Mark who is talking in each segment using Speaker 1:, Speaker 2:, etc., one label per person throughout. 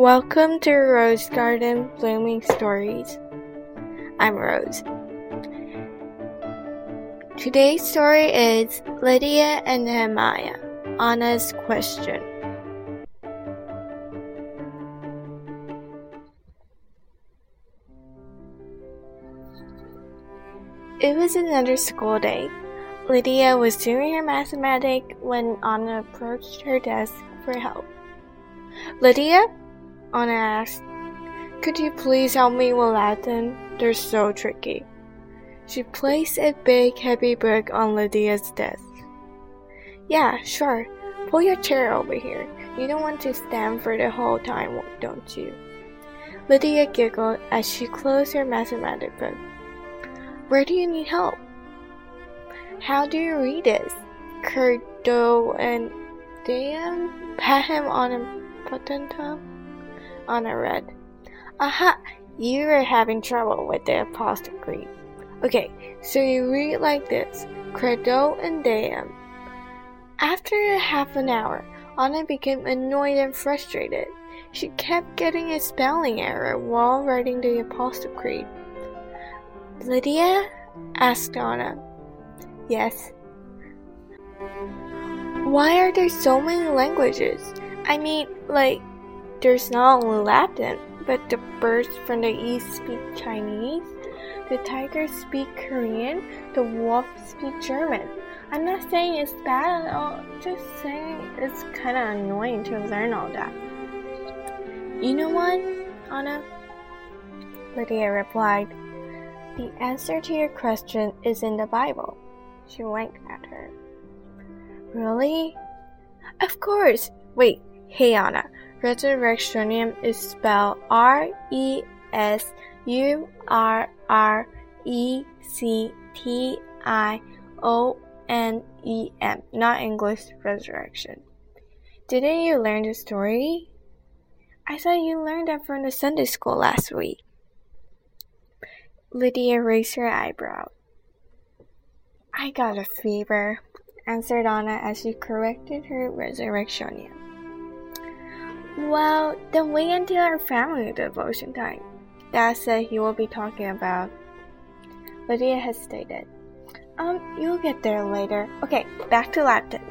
Speaker 1: Welcome to Rose Garden Blooming Stories. I'm Rose. Today's story is Lydia and Nehemiah. Anna's question. It was another school day. Lydia was doing her mathematics when Anna approached her desk for help. Lydia? Anna asked. Could you please help me with Latin? They're so tricky. She placed a big heavy book on Lydia's desk. Yeah, sure. Pull your chair over here. You don't want to stand for the whole time, don't you? Lydia giggled as she closed her mathematics book. Where do you need help? How do you read this? Curdo and Dam pat him on a potenta on a red. Aha! You are having trouble with the apostrophe. Okay, so you read like this Credo and Deum. After half an hour, Anna became annoyed and frustrated. She kept getting a spelling error while writing the Apostle Creed. Lydia? asked Anna. Yes. Why are there so many languages? I mean, like, there's not only Latin, but the birds from the east speak Chinese, the tigers speak Korean, the wolf speak German. I'm not saying it's bad at all, just saying it's kind of annoying to learn all that. You know what, Anna? Lydia replied. The answer to your question is in the Bible. She winked at her. Really? Of course. Wait, hey Anna. Resurrectionem is spelled R E S U R R E C T I O N E M, not English resurrection. Didn't you learn the story? I thought you learned that from the Sunday school last week. Lydia raised her eyebrow. I got a fever, answered Anna as she corrected her resurrectionem. Well, then wait until our family devotion time. Dad said he will be talking about. Lydia hesitated. Um, you'll get there later. Okay, back to Latin.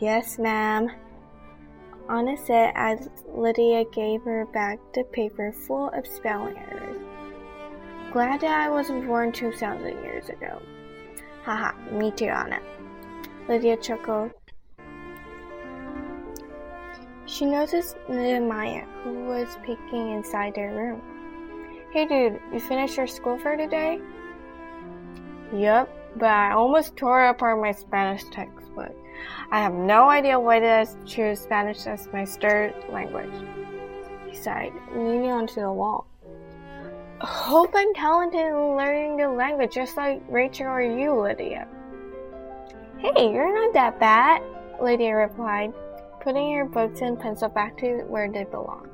Speaker 1: Yes, ma'am. Anna said as Lydia gave her back the paper full of spelling errors. Glad that I wasn't born 2,000 years ago. Haha, me too, Anna. Lydia chuckled. She noticed Nehemiah, who was peeking inside their room. Hey dude, you finished your school for today? Yup, but I almost tore apart my Spanish textbook. I have no idea why did I choose Spanish as my third language. He sighed, leaning onto the wall. Hope I'm talented in learning the language just like Rachel or you, Lydia. Hey, you're not that bad, Lydia replied putting your books and pencil back to where they belong.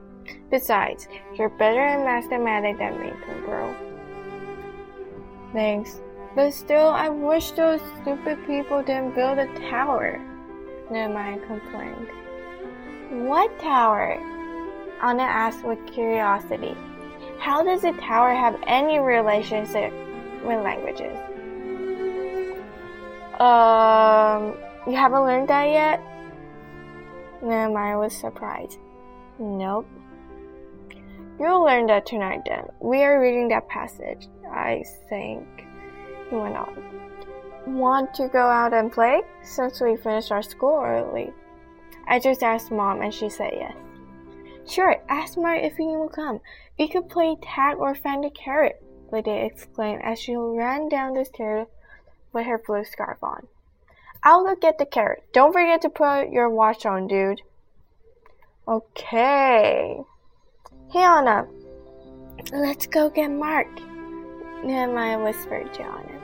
Speaker 1: Besides, you're better in mathematics than me, girl. Thanks. But still, I wish those stupid people didn't build a tower. Nehemiah complained. What tower? Anna asked with curiosity. How does a tower have any relationship with languages? Um, you haven't learned that yet? Um, Nehemiah was surprised. Nope. You'll learn that tonight then. We are reading that passage, I think. He went on. Want to go out and play? Since we finished our school early. I just asked mom and she said yes. Sure, ask Mary if he will come. We could play tag or find a carrot, Lydia exclaimed as she ran down the stairs with her blue scarf on. I'll go get the carrot. Don't forget to put your watch on, dude. Okay. Hey, Anna. Let's go get Mark. Nehemiah whispered to Anna.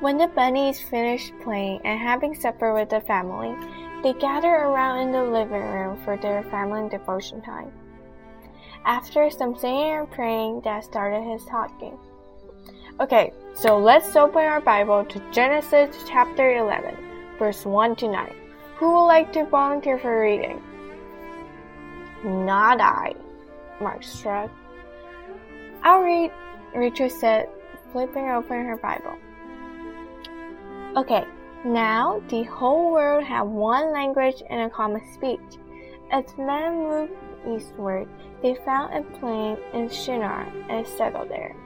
Speaker 1: When the bunnies finished playing and having supper with the family, they gathered around in the living room for their family devotion time. After some singing and praying, Dad started his talking. Okay, so let's open our Bible to Genesis chapter 11, verse 1 to 9. Who would like to volunteer for reading? Not I, Mark shrugged. I'll read, Rachel said, flipping open her Bible. Okay, now the whole world had one language and a common speech. As men moved eastward, they found a plain in Shinar and settled there.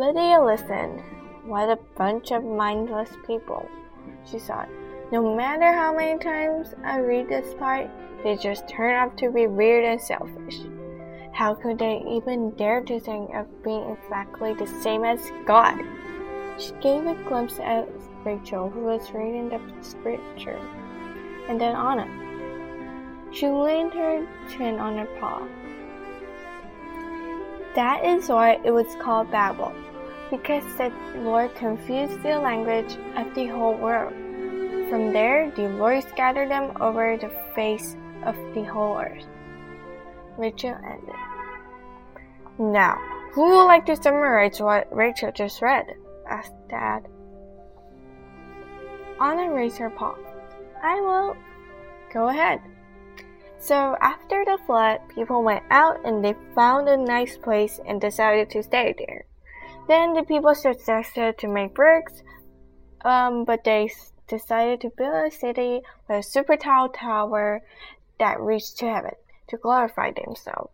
Speaker 1: Lydia listened. What a bunch of mindless people, she thought. No matter how many times I read this part, they just turn out to be weird and selfish. How could they even dare to think of being exactly the same as God? She gave a glimpse at Rachel, who was reading the scripture, and then Anna. She leaned her chin on her paw. That is why it was called Babel, because the Lord confused the language of the whole world. From there, the Lord scattered them over the face of the whole earth. Rachel ended. Now, who would like to summarize what Rachel just read? asked Dad. Anna raised her paw. I will. Go ahead. So after the flood, people went out and they found a nice place and decided to stay there. Then the people suggested to make bricks, um, but they decided to build a city with a super tall tower that reached to heaven to glorify themselves.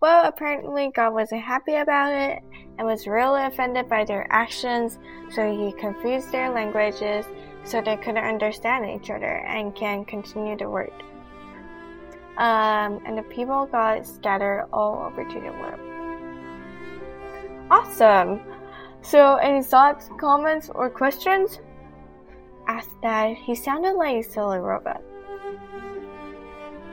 Speaker 1: Well, apparently God wasn't happy about it and was really offended by their actions, so he confused their languages so they couldn't understand each other and can continue the word. Um, and the people got scattered all over to the world. Awesome! So, any thoughts, comments, or questions? Asked Dad. He sounded like a silly robot.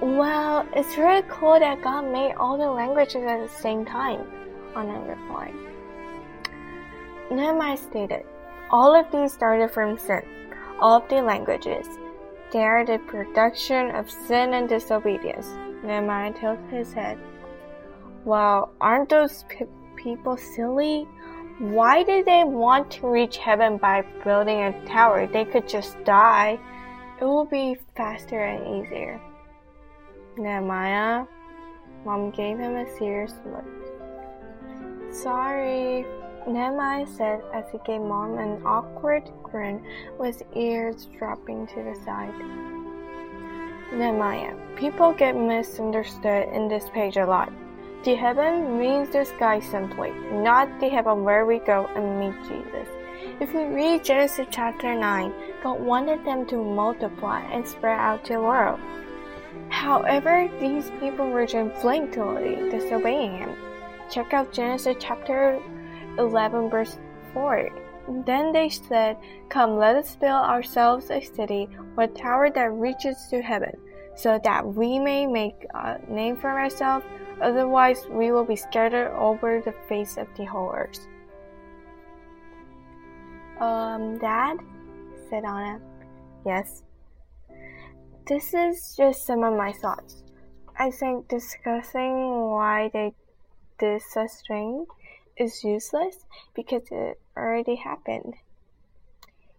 Speaker 1: Well, it's really cool that God made all the languages at the same time, Anna replied. Nehemiah stated, all of these started from sin, all of the languages. They are the production of sin and disobedience. Nehemiah tilted his head. Well, aren't those people silly? Why did they want to reach heaven by building a tower? They could just die. It will be faster and easier. Nehemiah, uh. Mom gave him a serious look. Sorry, Nehemiah said as he gave Mom an awkward grin with ears dropping to the side. Nehemiah, people get misunderstood in this page a lot. The heaven means the sky simply, not the heaven where we go and meet Jesus. If we read Genesis chapter 9, God wanted them to multiply and spread out the world. However, these people were region blatantly disobeying him. Check out Genesis chapter 11 verse 4. Then they said, Come, let us build ourselves a city with a tower that reaches to heaven, so that we may make a name for ourselves, otherwise we will be scattered over the face of the whole earth. Um, Dad? said Anna. Yes. This is just some of my thoughts. I think discussing why they did such thing is useless because it already happened.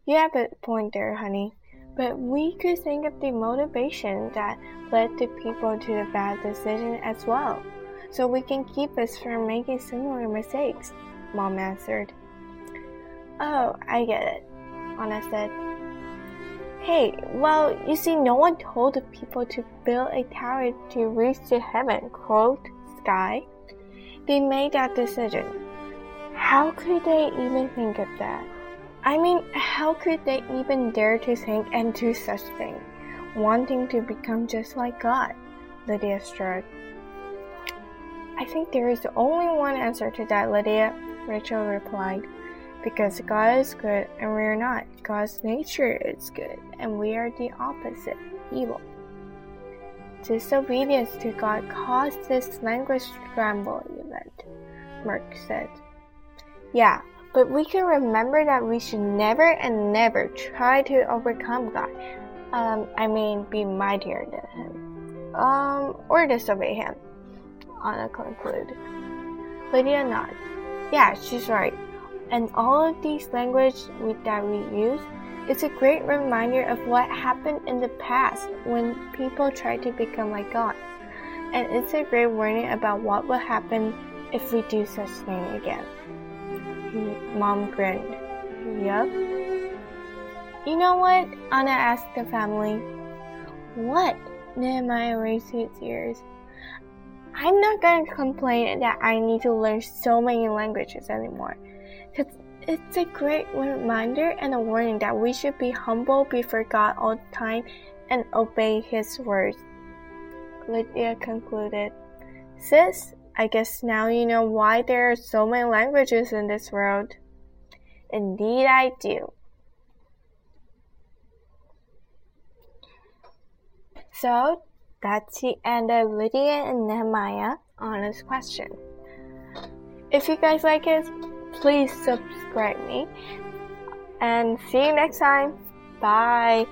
Speaker 1: You have a point there, honey. But we could think of the motivation that led the people to the bad decision as well, so we can keep us from making similar mistakes, Mom answered. Oh, I get it, Anna said. Hey, well, you see, no one told the people to build a tower to reach to heaven, quote, sky. They made that decision. How could they even think of that? I mean, how could they even dare to think and do such thing, wanting to become just like God? Lydia shrugged. I think there is only one answer to that, Lydia, Rachel replied because God is good and we are not. God's nature is good and we are the opposite, evil. Disobedience to God caused this language scramble event, Mark said. Yeah, but we can remember that we should never and never try to overcome God. Um, I mean, be mightier than Him. Um, or disobey Him. Anna concluded. Lydia nodded. Yeah, she's right. And all of these language that we use It's a great reminder of what happened in the past when people tried to become like God. And it's a great warning about what will happen if we do such thing again. Mom grinned. Yup. You know what? Anna asked the family. What? Nehemiah raised his ears. I'm not to complain that I need to learn so many languages anymore. Because it's a great reminder and a warning that we should be humble before God all the time and obey His words. Lydia concluded. Sis, I guess now you know why there are so many languages in this world. Indeed, I do. So, that's the end of Lydia and Nehemiah Anna's question. If you guys like it, please subscribe me. And see you next time. Bye.